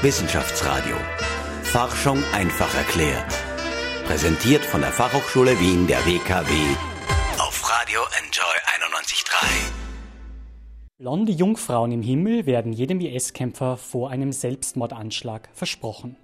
Wissenschaftsradio. Forschung einfach erklärt. Präsentiert von der Fachhochschule Wien der WKW auf Radio Enjoy 91.3. Blonde Jungfrauen im Himmel werden jedem IS-Kämpfer vor einem Selbstmordanschlag versprochen.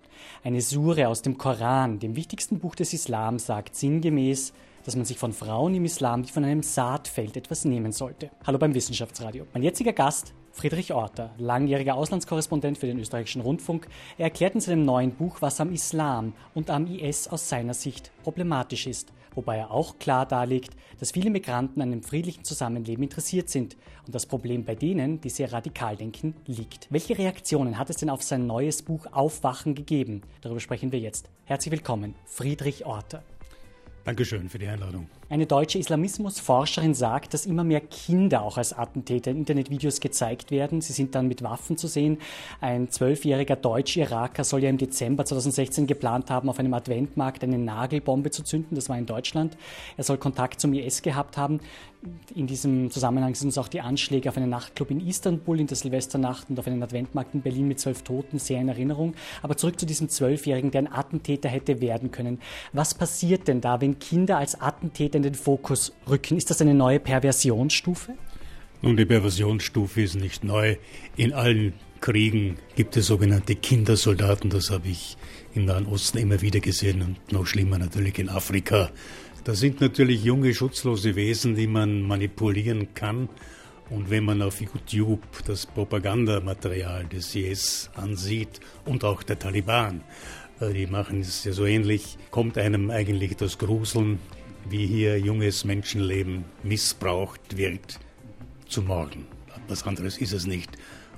Eine Sure aus dem Koran, dem wichtigsten Buch des Islam, sagt sinngemäß, dass man sich von Frauen im Islam wie von einem Saatfeld etwas nehmen sollte. Hallo beim Wissenschaftsradio. Mein jetziger Gast, Friedrich Orter, langjähriger Auslandskorrespondent für den österreichischen Rundfunk, er erklärt in seinem neuen Buch, was am Islam und am IS aus seiner Sicht problematisch ist, wobei er auch klar darlegt, dass viele Migranten an einem friedlichen Zusammenleben interessiert sind und das Problem bei denen, die sehr radikal denken, liegt. Welche Reaktionen hat es denn auf sein neues Buch Aufwachen gegeben? Darüber sprechen wir jetzt. Herzlich willkommen, Friedrich Orter. Dankeschön für die Einladung. Eine deutsche Islamismusforscherin sagt, dass immer mehr Kinder auch als Attentäter in Internetvideos gezeigt werden. Sie sind dann mit Waffen zu sehen. Ein zwölfjähriger Deutsch-Iraker soll ja im Dezember 2016 geplant haben, auf einem Adventmarkt eine Nagelbombe zu zünden. Das war in Deutschland. Er soll Kontakt zum IS gehabt haben. In diesem Zusammenhang sind uns auch die Anschläge auf einen Nachtclub in Istanbul in der Silvesternacht und auf einen Adventmarkt in Berlin mit zwölf Toten sehr in Erinnerung. Aber zurück zu diesem Zwölfjährigen, der ein Attentäter hätte werden können. Was passiert denn da, wenn Kinder als Attentäter in den Fokus rücken? Ist das eine neue Perversionsstufe? Nun, die Perversionsstufe ist nicht neu. In allen Kriegen gibt es sogenannte Kindersoldaten. Das habe ich im Nahen Osten immer wieder gesehen und noch schlimmer natürlich in Afrika. Das sind natürlich junge, schutzlose Wesen, die man manipulieren kann. Und wenn man auf YouTube das Propagandamaterial des IS ansieht und auch der Taliban, äh, die machen es ja so ähnlich, kommt einem eigentlich das Gruseln, wie hier junges Menschenleben missbraucht wird zum Morgen. Was anderes ist es nicht.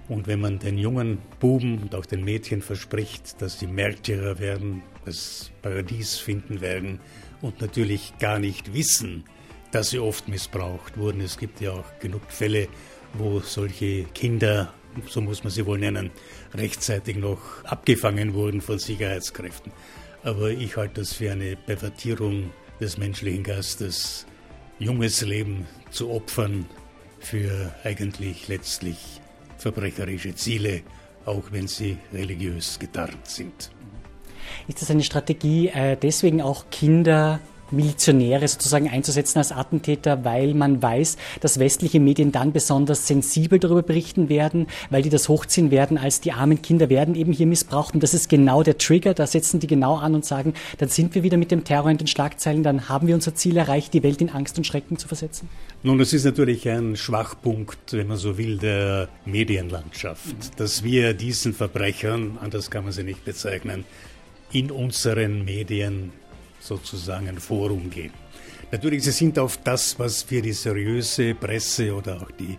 Und wenn man den jungen Buben und auch den Mädchen verspricht, dass sie Märtyrer werden, das Paradies finden werden, und natürlich gar nicht wissen, dass sie oft missbraucht wurden. Es gibt ja auch genug Fälle, wo solche Kinder, so muss man sie wohl nennen, rechtzeitig noch abgefangen wurden von Sicherheitskräften. Aber ich halte das für eine Pervertierung des menschlichen Geistes, junges Leben zu opfern für eigentlich letztlich verbrecherische Ziele, auch wenn sie religiös getarnt sind. Ist das eine Strategie, äh, deswegen auch Kinder Milizionäre sozusagen einzusetzen als Attentäter, weil man weiß, dass westliche Medien dann besonders sensibel darüber berichten werden, weil die das hochziehen werden, als die armen Kinder werden eben hier missbraucht. Und das ist genau der Trigger. Da setzen die genau an und sagen, dann sind wir wieder mit dem Terror in den Schlagzeilen, dann haben wir unser Ziel erreicht, die Welt in Angst und Schrecken zu versetzen. Nun, das ist natürlich ein Schwachpunkt, wenn man so will, der Medienlandschaft, dass wir diesen Verbrechern, anders kann man sie nicht bezeichnen, in unseren Medien sozusagen Forum geben. Natürlich, sie sind auf das, was wir die seriöse Presse oder auch die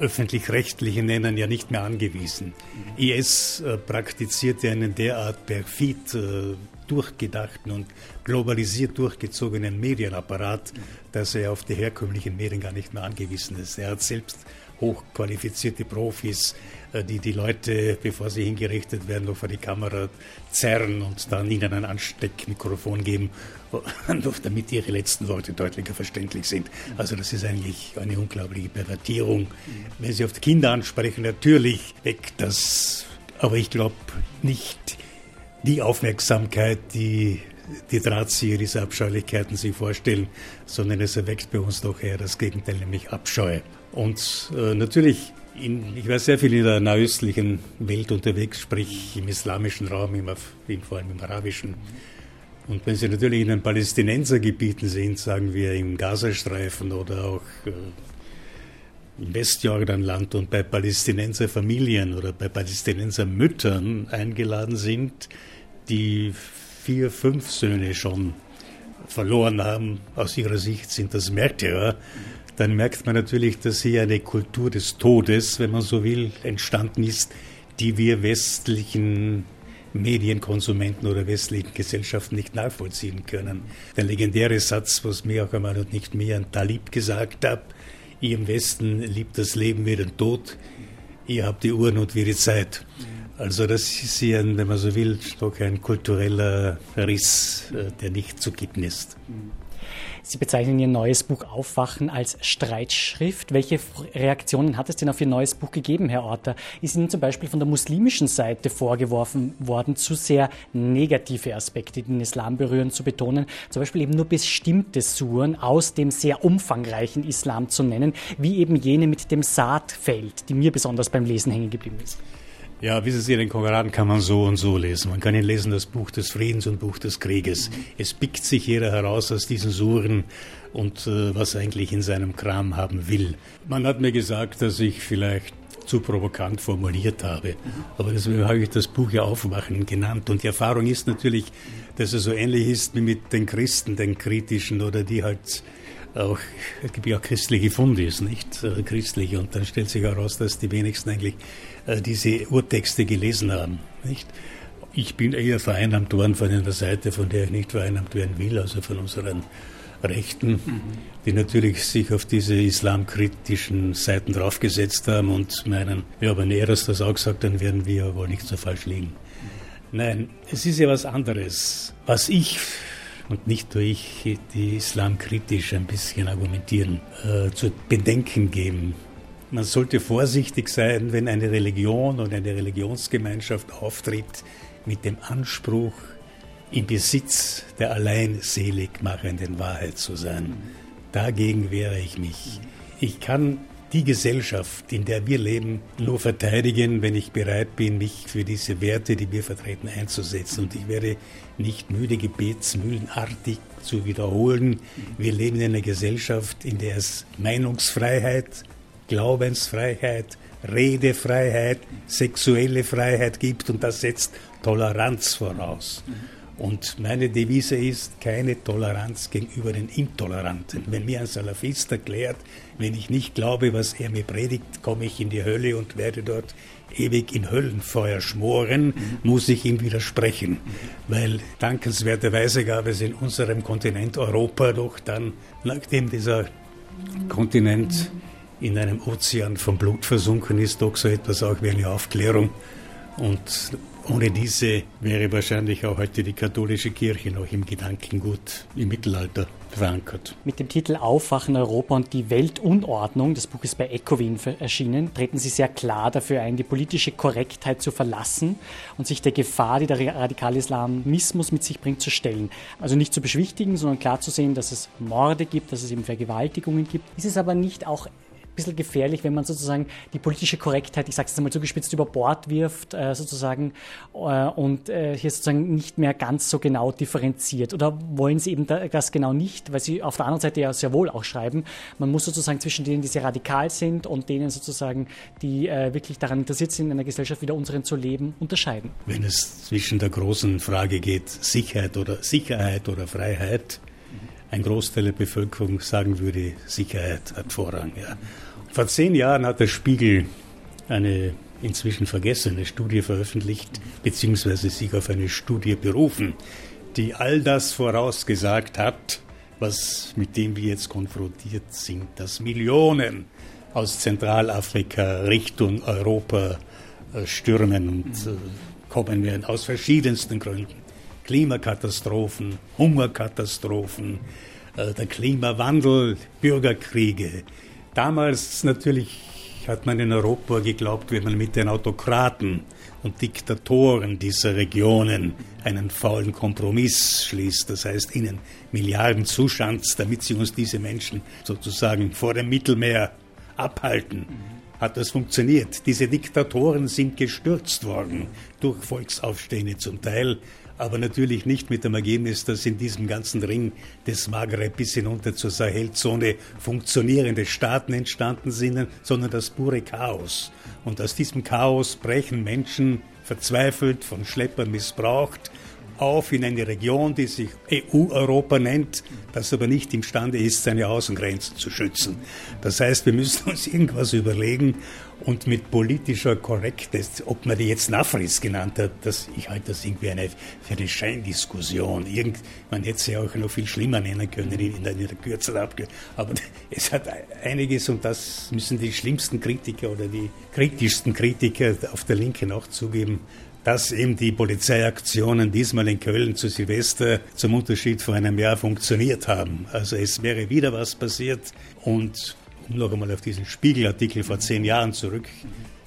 öffentlich-rechtliche nennen, ja nicht mehr angewiesen. IS äh, praktizierte einen derart perfid äh, durchgedachten und globalisiert durchgezogenen Medienapparat, dass er auf die herkömmlichen Medien gar nicht mehr angewiesen ist. Er hat selbst hochqualifizierte Profis, äh, die die Leute, bevor sie hingerichtet werden, noch vor die Kamera zerren und dann ihnen ein Ansteckmikrofon geben, damit ihre letzten Worte deutlicher verständlich sind. Also das ist eigentlich eine unglaubliche Pervertierung. Wenn Sie auf die Kinder ansprechen, natürlich weckt das, aber ich glaube nicht die Aufmerksamkeit, die die Drahtzieher dieser Abscheulichkeiten sich vorstellen, sondern es erweckt bei uns doch eher das Gegenteil, nämlich Abscheu. Und äh, natürlich, in, ich war sehr viel in der nahöstlichen Welt unterwegs, sprich im islamischen Raum, im, im, vor allem im arabischen. Und wenn Sie natürlich in den Palästinensergebieten sind, sagen wir im Gazastreifen oder auch äh, im Westjordanland und bei Palästinenserfamilien oder bei Palästinensermüttern eingeladen sind, die vier, fünf Söhne schon verloren haben, aus ihrer Sicht sind das Märtyrer, dann merkt man natürlich, dass hier eine Kultur des Todes, wenn man so will, entstanden ist, die wir westlichen Medienkonsumenten oder westlichen Gesellschaften nicht nachvollziehen können. Der legendäre Satz, was mir auch einmal und nicht mehr an Talib gesagt hat, ihr im Westen liebt das Leben wie den Tod, ihr habt die Uhren und wir die Zeit. Also das ist hier, ein, wenn man so will, doch ein kultureller Riss, äh, der nicht zu kitten ist. Sie bezeichnen Ihr neues Buch Aufwachen als Streitschrift. Welche Reaktionen hat es denn auf Ihr neues Buch gegeben, Herr Orter? Ist Ihnen zum Beispiel von der muslimischen Seite vorgeworfen worden, zu sehr negative Aspekte, die den Islam berühren, zu betonen? Zum Beispiel eben nur bestimmte Suren aus dem sehr umfangreichen Islam zu nennen, wie eben jene mit dem Saatfeld, die mir besonders beim Lesen hängen geblieben ist. Ja, wissen Sie, den Koran kann man so und so lesen. Man kann ihn lesen, das Buch des Friedens und Buch des Krieges. Es pickt sich jeder heraus aus diesen Suren und äh, was er eigentlich in seinem Kram haben will. Man hat mir gesagt, dass ich vielleicht zu provokant formuliert habe. Aber deswegen habe ich das Buch ja Aufwachen genannt. Und die Erfahrung ist natürlich, dass es so ähnlich ist wie mit den Christen, den kritischen oder die halt auch, es gibt ja auch christliche Fundis, nicht? Äh, christliche. Und dann stellt sich heraus, dass die wenigsten eigentlich diese Urtexte gelesen haben, nicht? Ich bin eher vereinnahmt worden von einer Seite, von der ich nicht vereinnahmt werden will, also von unseren Rechten, die natürlich sich auf diese islamkritischen Seiten draufgesetzt haben und meinen, ja, wenn Eras das auch sagt, dann werden wir wohl nicht so falsch liegen. Nein, es ist ja was anderes. Was ich und nicht nur ich, die islamkritisch ein bisschen argumentieren, äh, zu bedenken geben. Man sollte vorsichtig sein, wenn eine Religion oder eine Religionsgemeinschaft auftritt mit dem Anspruch, im Besitz der allein selig machenden Wahrheit zu sein. Dagegen wehre ich mich. Ich kann die Gesellschaft, in der wir leben, nur verteidigen, wenn ich bereit bin, mich für diese Werte, die wir vertreten, einzusetzen. Und ich werde nicht müde, gebetsmühlenartig zu wiederholen. Wir leben in einer Gesellschaft, in der es Meinungsfreiheit, Glaubensfreiheit, Redefreiheit, sexuelle Freiheit gibt und das setzt Toleranz voraus. Und meine Devise ist keine Toleranz gegenüber den Intoleranten. Wenn mir ein Salafist erklärt, wenn ich nicht glaube, was er mir predigt, komme ich in die Hölle und werde dort ewig im Höllenfeuer schmoren, muss ich ihm widersprechen. Weil dankenswerterweise gab es in unserem Kontinent Europa doch dann, nachdem dieser Kontinent in einem Ozean von Blut versunken ist, doch so etwas auch wie eine Aufklärung. Und ohne diese wäre wahrscheinlich auch heute die katholische Kirche noch im Gedankengut im Mittelalter verankert. Mit dem Titel Aufwachen Europa und die Weltunordnung, das Buch ist bei Ecowin erschienen, treten Sie sehr klar dafür ein, die politische Korrektheit zu verlassen und sich der Gefahr, die der radikale Islamismus mit sich bringt, zu stellen. Also nicht zu beschwichtigen, sondern klar zu sehen, dass es Morde gibt, dass es eben Vergewaltigungen gibt. Ist es aber nicht auch bisschen gefährlich, wenn man sozusagen die politische Korrektheit, ich sage es jetzt einmal zugespitzt, über Bord wirft äh, sozusagen äh, und äh, hier sozusagen nicht mehr ganz so genau differenziert. Oder wollen Sie eben da, das genau nicht, weil Sie auf der anderen Seite ja sehr wohl auch schreiben, man muss sozusagen zwischen denen, die sehr radikal sind und denen sozusagen, die äh, wirklich daran interessiert sind, in einer Gesellschaft wie der unseren zu leben, unterscheiden. Wenn es zwischen der großen Frage geht, Sicherheit oder Sicherheit oder Freiheit, ein Großteil der Bevölkerung sagen würde, Sicherheit hat Vorrang. Ja. Vor zehn Jahren hat der Spiegel eine inzwischen vergessene Studie veröffentlicht, beziehungsweise sich auf eine Studie berufen, die all das vorausgesagt hat, was mit dem wir jetzt konfrontiert sind, dass Millionen aus Zentralafrika Richtung Europa äh, stürmen und äh, kommen werden, aus verschiedensten Gründen. Klimakatastrophen, Hungerkatastrophen, äh, der Klimawandel, Bürgerkriege. Damals natürlich hat man in Europa geglaubt, wenn man mit den Autokraten und Diktatoren dieser Regionen einen faulen Kompromiss schließt, das heißt ihnen Milliarden zuschanzt, damit sie uns diese Menschen sozusagen vor dem Mittelmeer abhalten, hat das funktioniert. Diese Diktatoren sind gestürzt worden durch Volksaufstände zum Teil aber natürlich nicht mit dem Ergebnis, dass in diesem ganzen Ring des Maghreb bis hinunter zur Sahelzone funktionierende Staaten entstanden sind, sondern das pure Chaos. Und aus diesem Chaos brechen Menschen verzweifelt, von Schleppern missbraucht, auf in eine Region, die sich EU-Europa nennt, das aber nicht imstande ist, seine Außengrenzen zu schützen. Das heißt, wir müssen uns irgendwas überlegen und mit politischer Korrektheit, ob man die jetzt Nafris genannt hat, das, ich halte das irgendwie eine, für eine Scheindiskussion. Irgend, man hätte sie auch noch viel schlimmer nennen können in einer kürzeren Abge Aber es hat einiges und das müssen die schlimmsten Kritiker oder die kritischsten Kritiker auf der Linken auch zugeben dass eben die Polizeiaktionen diesmal in Köln zu Silvester zum Unterschied vor einem Jahr funktioniert haben. Also es wäre wieder was passiert und um noch einmal auf diesen Spiegelartikel vor zehn Jahren zurück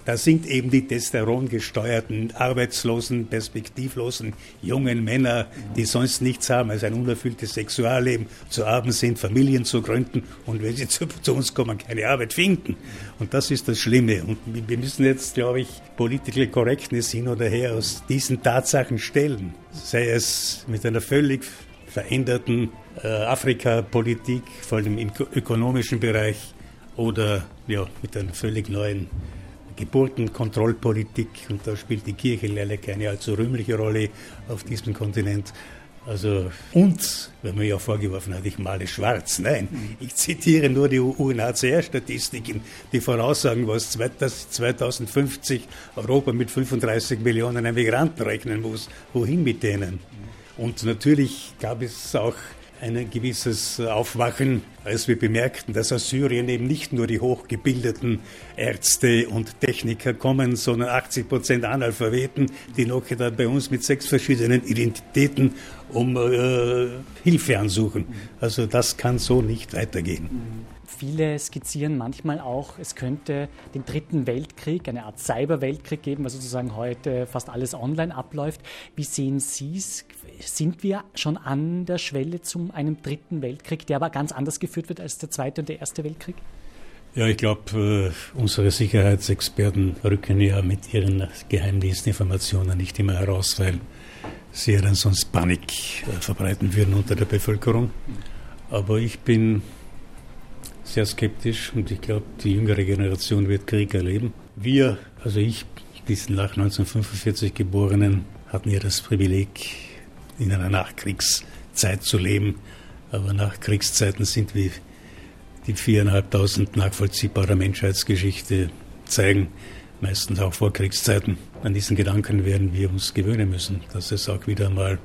da sind eben die testosterongesteuerten, arbeitslosen, perspektivlosen jungen Männer, die sonst nichts haben als ein unerfülltes Sexualleben, zu haben sind, Familien zu gründen und wenn sie zu, zu uns kommen, keine Arbeit finden. Und das ist das Schlimme. Und wir müssen jetzt, glaube ich, Political Correctness hin oder her aus diesen Tatsachen stellen. Sei es mit einer völlig veränderten äh, Afrika-Politik, vor allem im ökonomischen Bereich, oder ja, mit einer völlig neuen Geburtenkontrollpolitik und da spielt die Kirche leider keine allzu rühmliche Rolle auf diesem Kontinent. Also uns, wenn man ja vorgeworfen hat, ich male schwarz. Nein, ich zitiere nur die UNHCR-Statistiken, die voraussagen, was 2050 Europa mit 35 Millionen Migranten rechnen muss. Wohin mit denen? Und natürlich gab es auch ein gewisses Aufwachen, als wir bemerkten, dass aus Syrien eben nicht nur die hochgebildeten Ärzte und Techniker kommen, sondern 80 Prozent Analphabeten, die noch bei uns mit sechs verschiedenen Identitäten um äh, Hilfe ansuchen. Also das kann so nicht weitergehen. Viele skizzieren manchmal auch, es könnte den dritten Weltkrieg, eine Art Cyber-Weltkrieg geben, weil sozusagen heute fast alles online abläuft. Wie sehen Sie es? Sind wir schon an der Schwelle zu einem dritten Weltkrieg, der aber ganz anders geführt wird als der Zweite und der Erste Weltkrieg? Ja, ich glaube, äh, unsere Sicherheitsexperten rücken ja mit ihren Geheimdienstinformationen nicht immer heraus, weil sie ja dann sonst Panik äh, verbreiten würden unter der Bevölkerung. Aber ich bin sehr skeptisch und ich glaube, die jüngere Generation wird Krieg erleben. Wir, also ich, diesen nach 1945 Geborenen, hatten ja das Privileg, in einer Nachkriegszeit zu leben. Aber Nachkriegszeiten sind wie die viereinhalbtausend nachvollziehbarer Menschheitsgeschichte zeigen, meistens auch Vorkriegszeiten. An diesen Gedanken werden wir uns gewöhnen müssen, dass es auch wieder mal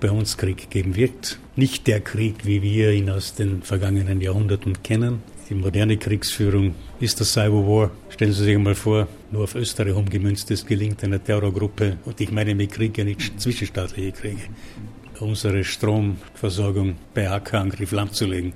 bei uns Krieg geben wird. Nicht der Krieg, wie wir ihn aus den vergangenen Jahrhunderten kennen. Die moderne Kriegsführung ist der Cyber War. Stellen Sie sich einmal vor, nur auf Österreich umgemünzt, es gelingt einer Terrorgruppe, und ich meine mit Krieg ja nicht zwischenstaatliche Kriege, unsere Stromversorgung bei AK-Angriff lahmzulegen.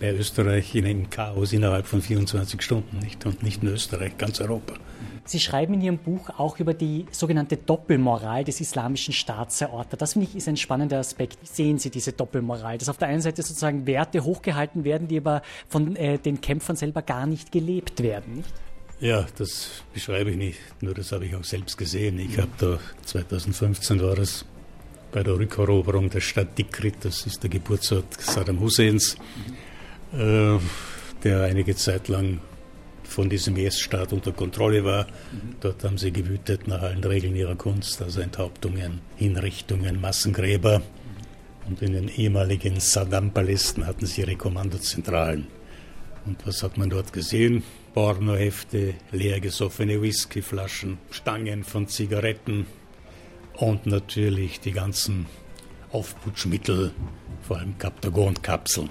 Bei Österreich in einem Chaos innerhalb von 24 Stunden, nicht? Und nicht nur Österreich, ganz Europa. Sie schreiben in Ihrem Buch auch über die sogenannte Doppelmoral des islamischen Staatserorter. Das finde ich ist ein spannender Aspekt. Sehen Sie diese Doppelmoral? Dass auf der einen Seite sozusagen Werte hochgehalten werden, die aber von äh, den Kämpfern selber gar nicht gelebt werden, nicht? Ja, das beschreibe ich nicht. Nur das habe ich auch selbst gesehen. Ich habe da 2015 war es bei der Rückeroberung der Stadt Tikrit, das ist der Geburtsort Saddam Husseins, äh, der einige Zeit lang von diesem IS-Staat unter Kontrolle war. Dort haben sie gewütet nach allen Regeln ihrer Kunst, also Enthauptungen, Hinrichtungen, Massengräber. Und in den ehemaligen Saddam-Palästen hatten sie ihre Kommandozentralen. Und was hat man dort gesehen? Pornohefte, leer gesoffene Whiskyflaschen, Stangen von Zigaretten und natürlich die ganzen Aufputschmittel, vor allem Kaptagon-Kapseln.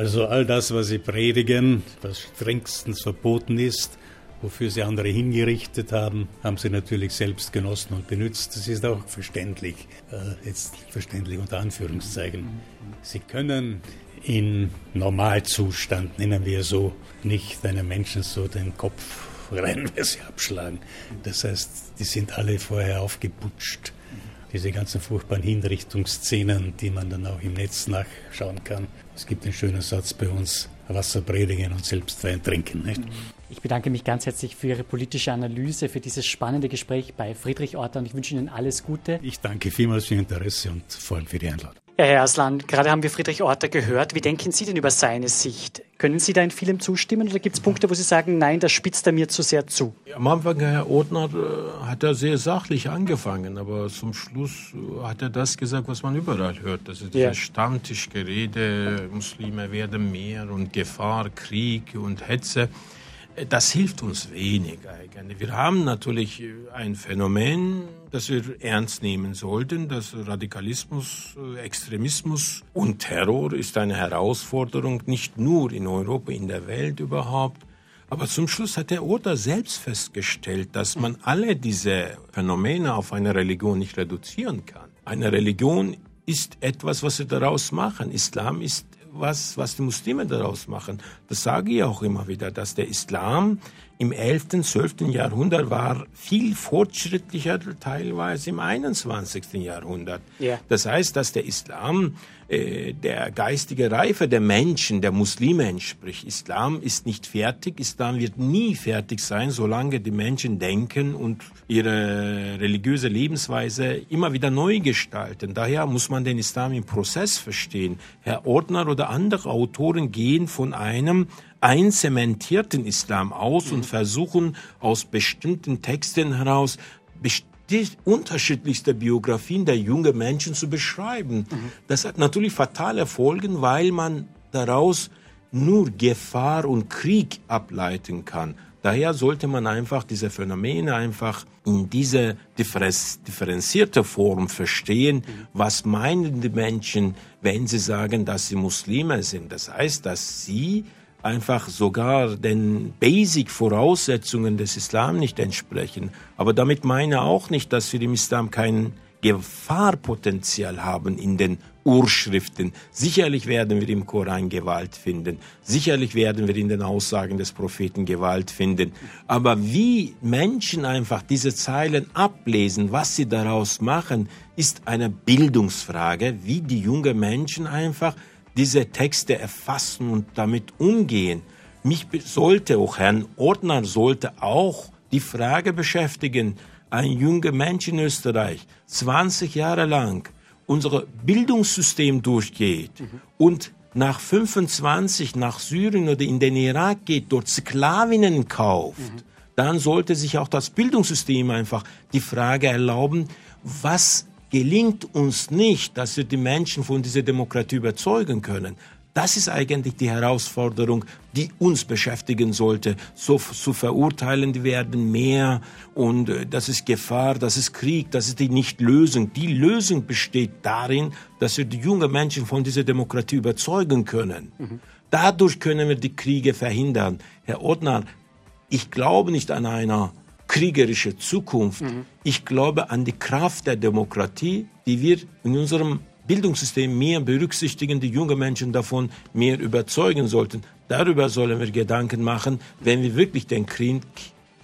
Also all das, was sie predigen, was strengstens verboten ist, wofür sie andere hingerichtet haben, haben sie natürlich selbst genossen und benutzt. Das ist auch verständlich, äh, jetzt verständlich unter Anführungszeichen. Sie können in Normalzustand, nennen wir so, nicht einem Menschen so den Kopf reinweise abschlagen. Das heißt, die sind alle vorher aufgeputscht diese ganzen furchtbaren Hinrichtungsszenen, die man dann auch im Netz nachschauen kann. Es gibt einen schönen Satz bei uns, Wasser predigen und selbst Wein trinken. Nicht? Ich bedanke mich ganz herzlich für Ihre politische Analyse, für dieses spannende Gespräch bei Friedrich Orter und ich wünsche Ihnen alles Gute. Ich danke vielmals für Ihr Interesse und vor allem für die Einladung. Herr Aslan, gerade haben wir Friedrich Orter gehört. Wie denken Sie denn über seine Sicht? Können Sie da in vielem zustimmen oder gibt es Punkte, wo Sie sagen, nein, das spitzt er mir zu sehr zu? Am Anfang, Herr Ortner, äh, hat er sehr sachlich angefangen, aber zum Schluss äh, hat er das gesagt, was man überall hört. Das ist ja. Stammtischgerede, Muslime werden mehr und Gefahr, Krieg und Hetze das hilft uns wenig eigentlich. Wir haben natürlich ein Phänomen, das wir ernst nehmen sollten. dass Radikalismus, Extremismus und Terror ist eine Herausforderung, nicht nur in Europa, in der Welt überhaupt. Aber zum Schluss hat der Oder selbst festgestellt, dass man alle diese Phänomene auf eine Religion nicht reduzieren kann. Eine Religion ist etwas, was sie daraus machen. Islam ist was, was die Muslime daraus machen. Das sage ich auch immer wieder, dass der Islam im 11., 12. Jahrhundert war viel fortschrittlicher teilweise im 21. Jahrhundert. Ja. Das heißt, dass der Islam äh, der geistige Reife der Menschen, der Muslime entspricht. Islam ist nicht fertig, Islam wird nie fertig sein, solange die Menschen denken und ihre religiöse Lebensweise immer wieder neu gestalten. Daher muss man den Islam im Prozess verstehen. Herr Ordner oder andere Autoren gehen von einem einzementierten Islam aus und versuchen aus bestimmten Texten heraus unterschiedlichste Biografien der jungen Menschen zu beschreiben. Das hat natürlich fatale Folgen, weil man daraus nur Gefahr und Krieg ableiten kann. Daher sollte man einfach diese Phänomene einfach in diese differenzierte Form verstehen. Was meinen die Menschen, wenn sie sagen, dass sie Muslime sind? Das heißt, dass sie einfach sogar den Basic-Voraussetzungen des Islam nicht entsprechen. Aber damit meine auch nicht, dass wir im Islam kein Gefahrpotenzial haben in den Urschriften. Sicherlich werden wir im Koran Gewalt finden. Sicherlich werden wir in den Aussagen des Propheten Gewalt finden. Aber wie Menschen einfach diese Zeilen ablesen, was sie daraus machen, ist eine Bildungsfrage, wie die jungen Menschen einfach diese Texte erfassen und damit umgehen. Mich sollte auch Herrn Ordner sollte auch die Frage beschäftigen, ein junger Mensch in Österreich 20 Jahre lang unser Bildungssystem durchgeht mhm. und nach 25 nach Syrien oder in den Irak geht, dort Sklavinnen kauft, mhm. dann sollte sich auch das Bildungssystem einfach die Frage erlauben, was gelingt uns nicht, dass wir die Menschen von dieser Demokratie überzeugen können. Das ist eigentlich die Herausforderung, die uns beschäftigen sollte. So zu verurteilen, die werden mehr und äh, das ist Gefahr, das ist Krieg, das ist die Nicht-Lösung. Die Lösung besteht darin, dass wir die jungen Menschen von dieser Demokratie überzeugen können. Mhm. Dadurch können wir die Kriege verhindern. Herr Ottner, ich glaube nicht an einer kriegerische Zukunft. Mhm. Ich glaube an die Kraft der Demokratie, die wir in unserem Bildungssystem mehr berücksichtigen, die jungen Menschen davon mehr überzeugen sollten. Darüber sollen wir Gedanken machen, wenn wir wirklich den Krieg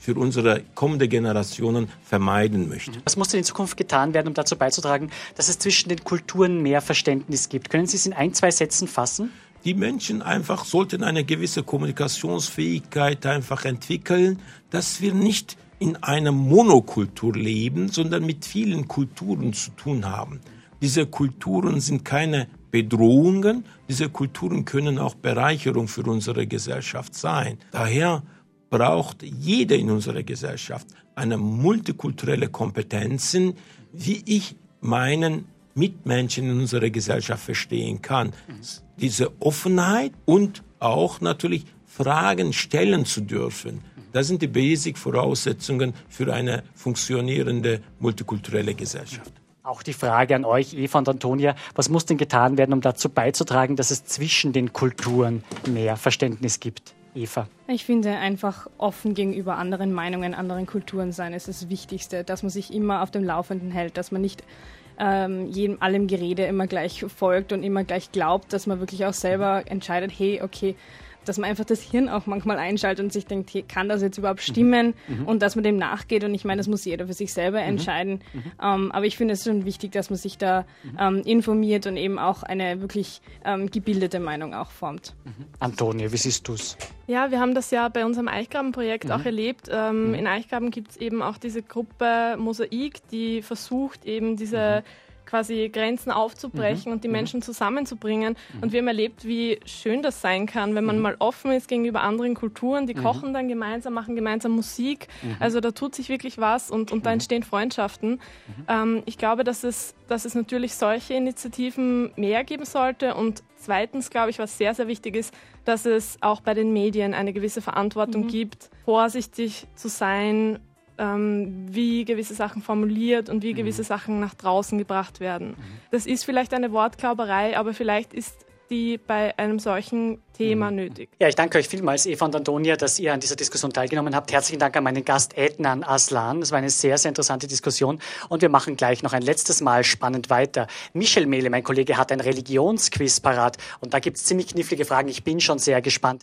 für unsere kommende Generationen vermeiden möchten. Was muss denn in Zukunft getan werden, um dazu beizutragen, dass es zwischen den Kulturen mehr Verständnis gibt? Können Sie es in ein, zwei Sätzen fassen? Die Menschen einfach sollten eine gewisse Kommunikationsfähigkeit einfach entwickeln, dass wir nicht in einer Monokultur leben, sondern mit vielen Kulturen zu tun haben. Diese Kulturen sind keine Bedrohungen, diese Kulturen können auch Bereicherung für unsere Gesellschaft sein. Daher braucht jeder in unserer Gesellschaft eine multikulturelle Kompetenzen, wie ich meinen Mitmenschen in unserer Gesellschaft verstehen kann. Diese Offenheit und auch natürlich Fragen stellen zu dürfen. Das sind die Basic-Voraussetzungen für eine funktionierende multikulturelle Gesellschaft. Auch die Frage an euch, Eva und Antonia, was muss denn getan werden, um dazu beizutragen, dass es zwischen den Kulturen mehr Verständnis gibt? Eva. Ich finde einfach offen gegenüber anderen Meinungen, anderen Kulturen sein ist das Wichtigste, dass man sich immer auf dem Laufenden hält, dass man nicht ähm, jedem allem Gerede immer gleich folgt und immer gleich glaubt, dass man wirklich auch selber entscheidet, hey, okay, dass man einfach das Hirn auch manchmal einschaltet und sich denkt, hey, kann das jetzt überhaupt stimmen? Mhm. mhm. Und dass man dem nachgeht. Und ich meine, das muss jeder für sich selber mhm. entscheiden. Mhm. Ähm, aber ich finde es schon wichtig, dass man sich da mhm. ähm, informiert und eben auch eine wirklich ähm, gebildete Meinung auch formt. Mhm. Antonia, wie siehst du es? Ja, wir haben das ja bei unserem Eichgraben-Projekt auch erlebt. Ähm, in Eichgraben gibt es eben auch diese Gruppe Mosaik, die versucht eben diese quasi Grenzen aufzubrechen mhm. und die mhm. Menschen zusammenzubringen. Mhm. Und wir haben erlebt, wie schön das sein kann, wenn man mhm. mal offen ist gegenüber anderen Kulturen. Die mhm. kochen dann gemeinsam, machen gemeinsam Musik. Also da tut sich wirklich was und, und da entstehen Freundschaften. Ähm, ich glaube, dass es, dass es natürlich solche Initiativen mehr geben sollte. Und zweitens, glaube ich, was sehr, sehr wichtig ist, dass es auch bei den Medien eine gewisse Verantwortung gibt, vorsichtig zu sein, ähm, wie gewisse Sachen formuliert und wie mhm. gewisse Sachen nach draußen gebracht werden. Mhm. Das ist vielleicht eine Wortklauberei, aber vielleicht ist die bei einem solchen Thema mhm. nötig. Ja, ich danke euch vielmals, Eva und Antonia, dass ihr an dieser Diskussion teilgenommen habt. Herzlichen Dank an meinen Gast Ednan Aslan. Das war eine sehr, sehr interessante Diskussion. Und wir machen gleich noch ein letztes Mal spannend weiter. Michel Mehle, mein Kollege, hat ein Religionsquiz parat. Und da gibt es ziemlich knifflige Fragen. Ich bin schon sehr gespannt.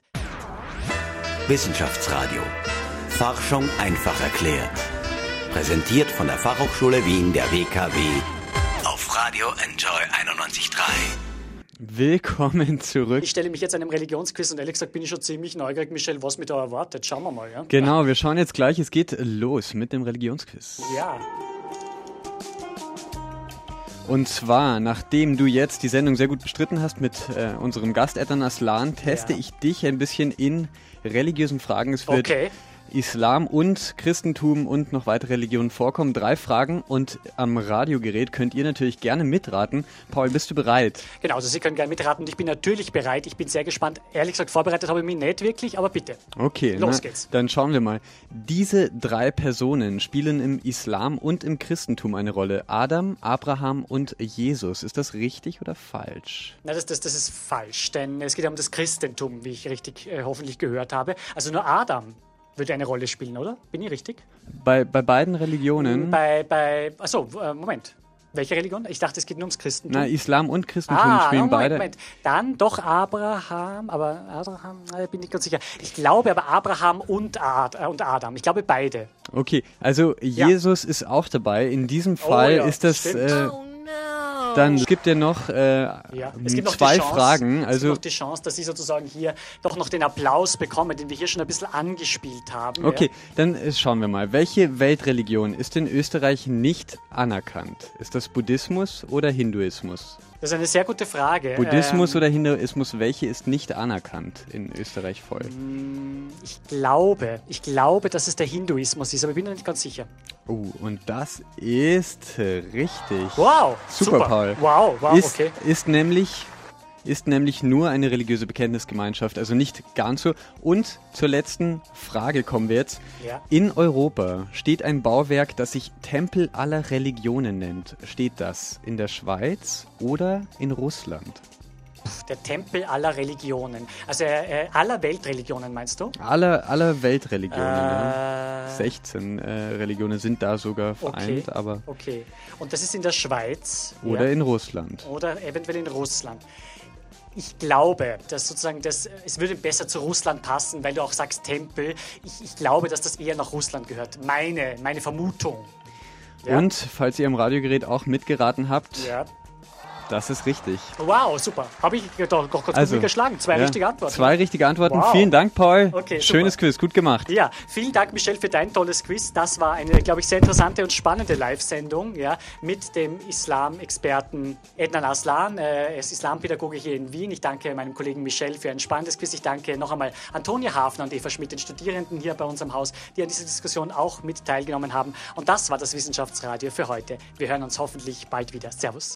Wissenschaftsradio. Forschung einfach erklärt. Präsentiert von der Fachhochschule Wien der WKW auf Radio Enjoy 91.3. Willkommen zurück. Ich stelle mich jetzt einem Religionsquiz und ehrlich gesagt bin ich schon ziemlich neugierig, Michel, was mir da erwartet. Schauen wir mal, ja? Genau, wir schauen jetzt gleich. Es geht los mit dem Religionsquiz. Ja. Und zwar, nachdem du jetzt die Sendung sehr gut bestritten hast mit äh, unserem Gast Etan Aslan, teste ja. ich dich ein bisschen in religiösen Fragen. Es wird okay. Islam und Christentum und noch weitere Religionen vorkommen. Drei Fragen und am Radiogerät könnt ihr natürlich gerne mitraten. Paul, bist du bereit? Genau, also Sie können gerne mitraten. Ich bin natürlich bereit. Ich bin sehr gespannt. Ehrlich gesagt, vorbereitet habe ich mich nicht wirklich, aber bitte. Okay, los na, geht's. Dann schauen wir mal. Diese drei Personen spielen im Islam und im Christentum eine Rolle. Adam, Abraham und Jesus. Ist das richtig oder falsch? Na, das, das, das ist falsch, denn es geht ja um das Christentum, wie ich richtig äh, hoffentlich gehört habe. Also nur Adam würde eine Rolle spielen, oder? Bin ich richtig? Bei, bei beiden Religionen? Bei, bei, achso, äh, Moment. Welche Religion? Ich dachte, es geht nur ums Christentum. Na, Islam und Christentum ah, spielen Moment, beide. Moment. Dann doch Abraham, aber Abraham, bin ich ganz sicher. Ich glaube aber Abraham und, Ad, äh, und Adam. Ich glaube beide. Okay, also Jesus ja. ist auch dabei. In diesem Fall oh, ja, ist das. Äh, dann gibt es noch, äh, ja. es gibt noch zwei Chance, Fragen. Also es gibt noch die Chance, dass Sie sozusagen hier doch noch den Applaus bekommen, den wir hier schon ein bisschen angespielt haben. Okay, ja. dann äh, schauen wir mal. Welche Weltreligion ist in Österreich nicht anerkannt? Ist das Buddhismus oder Hinduismus? Das ist eine sehr gute Frage. Buddhismus ähm, oder Hinduismus, welche ist nicht anerkannt in Österreich voll? Mm, ich glaube, ich glaube, dass es der Hinduismus ist, aber ich bin noch nicht ganz sicher. Oh, und das ist richtig. Wow, super, super. Paul. Wow, wow, ist, okay. Ist nämlich ist nämlich nur eine religiöse Bekenntnisgemeinschaft, also nicht ganz so. Und zur letzten Frage kommen wir jetzt. Ja. In Europa steht ein Bauwerk, das sich Tempel aller Religionen nennt. Steht das in der Schweiz oder in Russland? Der Tempel aller Religionen. Also äh, aller Weltreligionen meinst du? Aller, aller Weltreligionen, äh, ja. 16 äh, Religionen sind da sogar vereint, okay, aber. Okay. Und das ist in der Schweiz. Oder ja. in Russland. Oder eventuell in Russland ich glaube, dass sozusagen das, es würde besser zu Russland passen, weil du auch sagst Tempel. Ich, ich glaube, dass das eher nach Russland gehört. Meine, meine Vermutung. Ja? Und falls ihr am Radiogerät auch mitgeraten habt, ja. Das ist richtig. Wow, super. Habe ich doch, kurz also, geschlagen. Zwei ja, richtige Antworten. Zwei richtige Antworten. Wow. Vielen Dank, Paul. Okay, Schönes Quiz, gut gemacht. Ja, vielen Dank, Michelle, für dein tolles Quiz. Das war eine, glaube ich, sehr interessante und spannende Live-Sendung ja, mit dem Islam-Experten Ednan Aslan. Er ist Islampädagoge hier in Wien. Ich danke meinem Kollegen Michelle für ein spannendes Quiz. Ich danke noch einmal Antonia Hafner und Eva Schmidt, den Studierenden hier bei unserem Haus, die an dieser Diskussion auch mit teilgenommen haben. Und das war das Wissenschaftsradio für heute. Wir hören uns hoffentlich bald wieder. Servus.